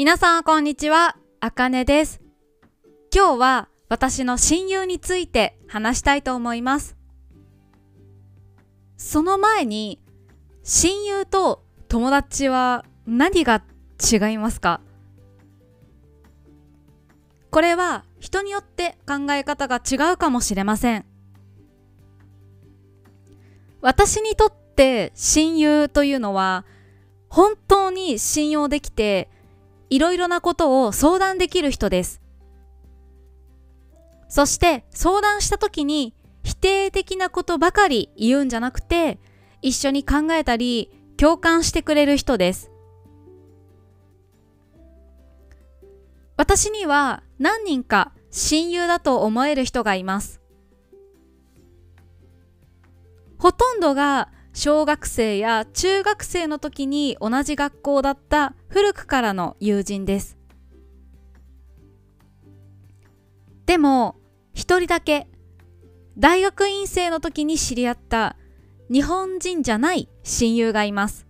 皆さんこんにちは、あかねです。今日は私の親友について話したいと思います。その前に、親友と友達は何が違いますか？これは人によって考え方が違うかもしれません。私にとって親友というのは本当に信用できていろいろなことを相談できる人です。そして相談した時に否定的なことばかり言うんじゃなくて一緒に考えたり共感してくれる人です。私には何人か親友だと思える人がいます。ほとんどが小学生や中学生の時に同じ学校だった古くからの友人です。でも一人だけ大学院生の時に知り合った日本人じゃない親友がいます。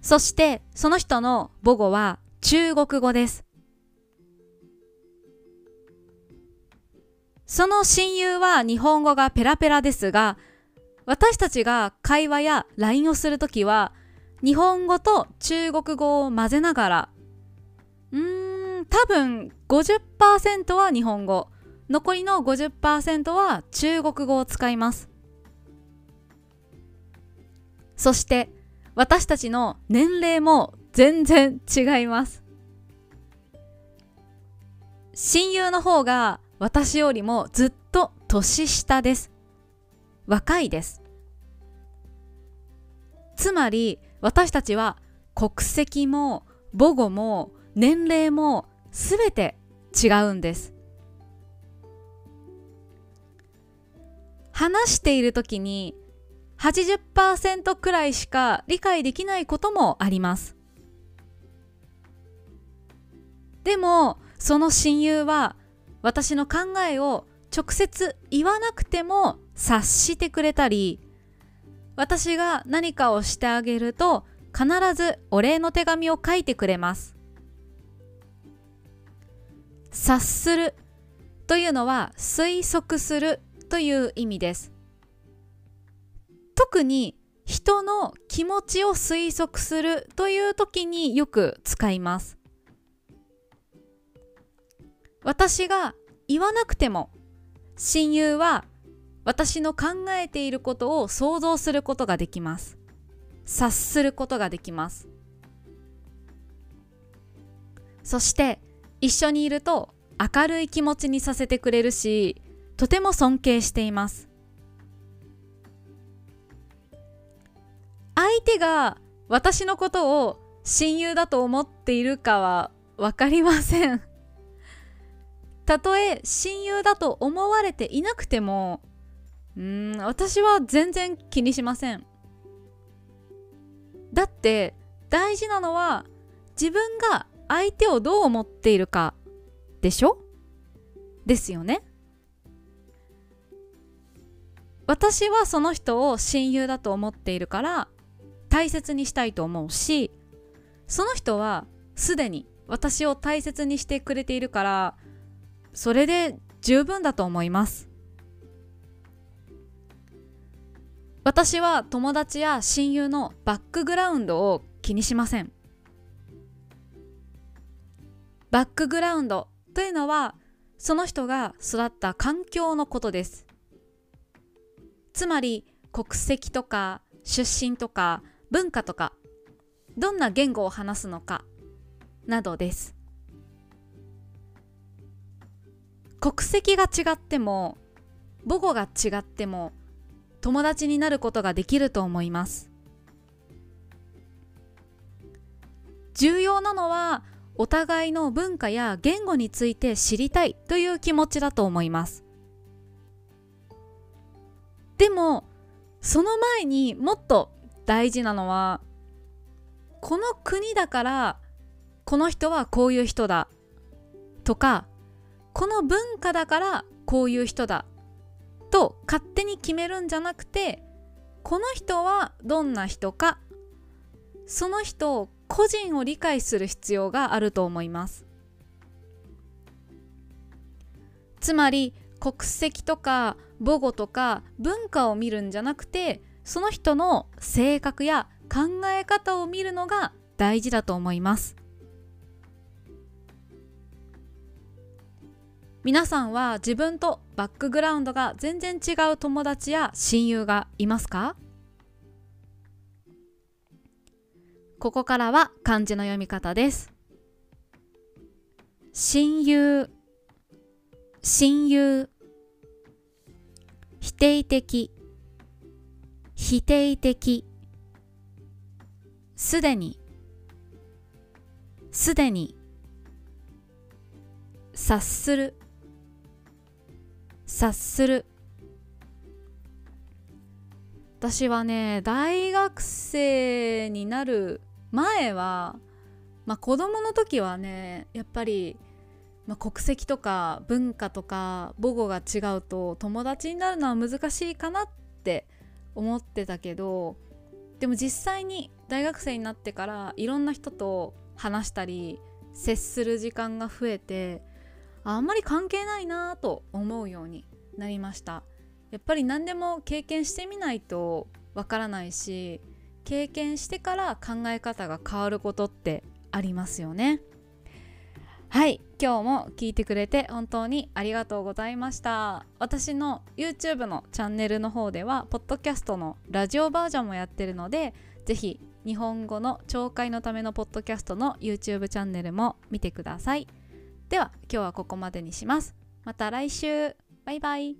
そしてその人の母語は中国語です。その親友は日本語がペラペラですが、私たちが会話や LINE をするときは、日本語と中国語を混ぜながら、うーん、多分50%は日本語、残りの50%は中国語を使います。そして、私たちの年齢も全然違います。親友の方が私よりもずっと年下です。若いです。つまり私たちは国籍も母語も年齢もすべて違うんです。話している時に80%くらいしか理解できないこともあります。でもその親友は私の考えを直接言わなくても察してくれたり私が何かをしてあげると必ずお礼の手紙を書いてくれます。察するというのは推測するという意味です。特に人の気持ちを推測するという時によく使います。私が言わなくても親友は私の考えていることを想像することができます。察することができます。そして一緒にいると明るい気持ちにさせてくれるしとても尊敬しています。相手が私のことを親友だと思っているかは分かりません。たとえ親友だと思われていなくてもうん私は全然気にしません。だって大事なのは自分が相手をどう思っているかでしょ？ですよね。私はその人を親友だと思っているから大切にしたいと思うしその人はすでに私を大切にしてくれているからそれで十分だと思います。私は友達や親友のバックグラウンドを気にしません。バックグラウンドというのはその人が育った環境のことです。つまり国籍とか出身とか文化とかどんな言語を話すのかなどです。国籍が違っても母語が違っても友達になることができると思います。重要なのはお互いの文化や言語について知りたいという気持ちだと思います。でもその前にもっと大事なのはこの国だからこの人はこういう人だとかこの文化だからこういう人だと勝手に決めるんじゃなくてこの人はどんな人かその人を個人を理解する必要があると思います。つまり国籍とか母語とか文化を見るんじゃなくてその人の性格や考え方を見るのが大事だと思います。皆さんは自分とバックグラウンドが全然違う友達や親友がいますか？ここからは漢字の読み方です。親友親友否定的否定的すでにすでに察する。察する。私はね大学生になる前はまあ子供の時はねやっぱり、まあ、国籍とか文化とか母語が違うと友達になるのは難しいかなって思ってたけどでも実際に大学生になってからいろんな人と話したり接する時間が増えてあんまり関係ないなと思うようになりました。やっぱり何でも経験してみないとわからないし経験してから考え方が変わることってありますよね。はい今日も聞いてくれて本当にありがとうございました。私の YouTube のチャンネルの方ではポッドキャストのラジオバージョンもやってるのでぜひ日本語の聴解のためのポッドキャストの YouTube チャンネルも見てください。では今日はここまでにします。また来週。バイバイ。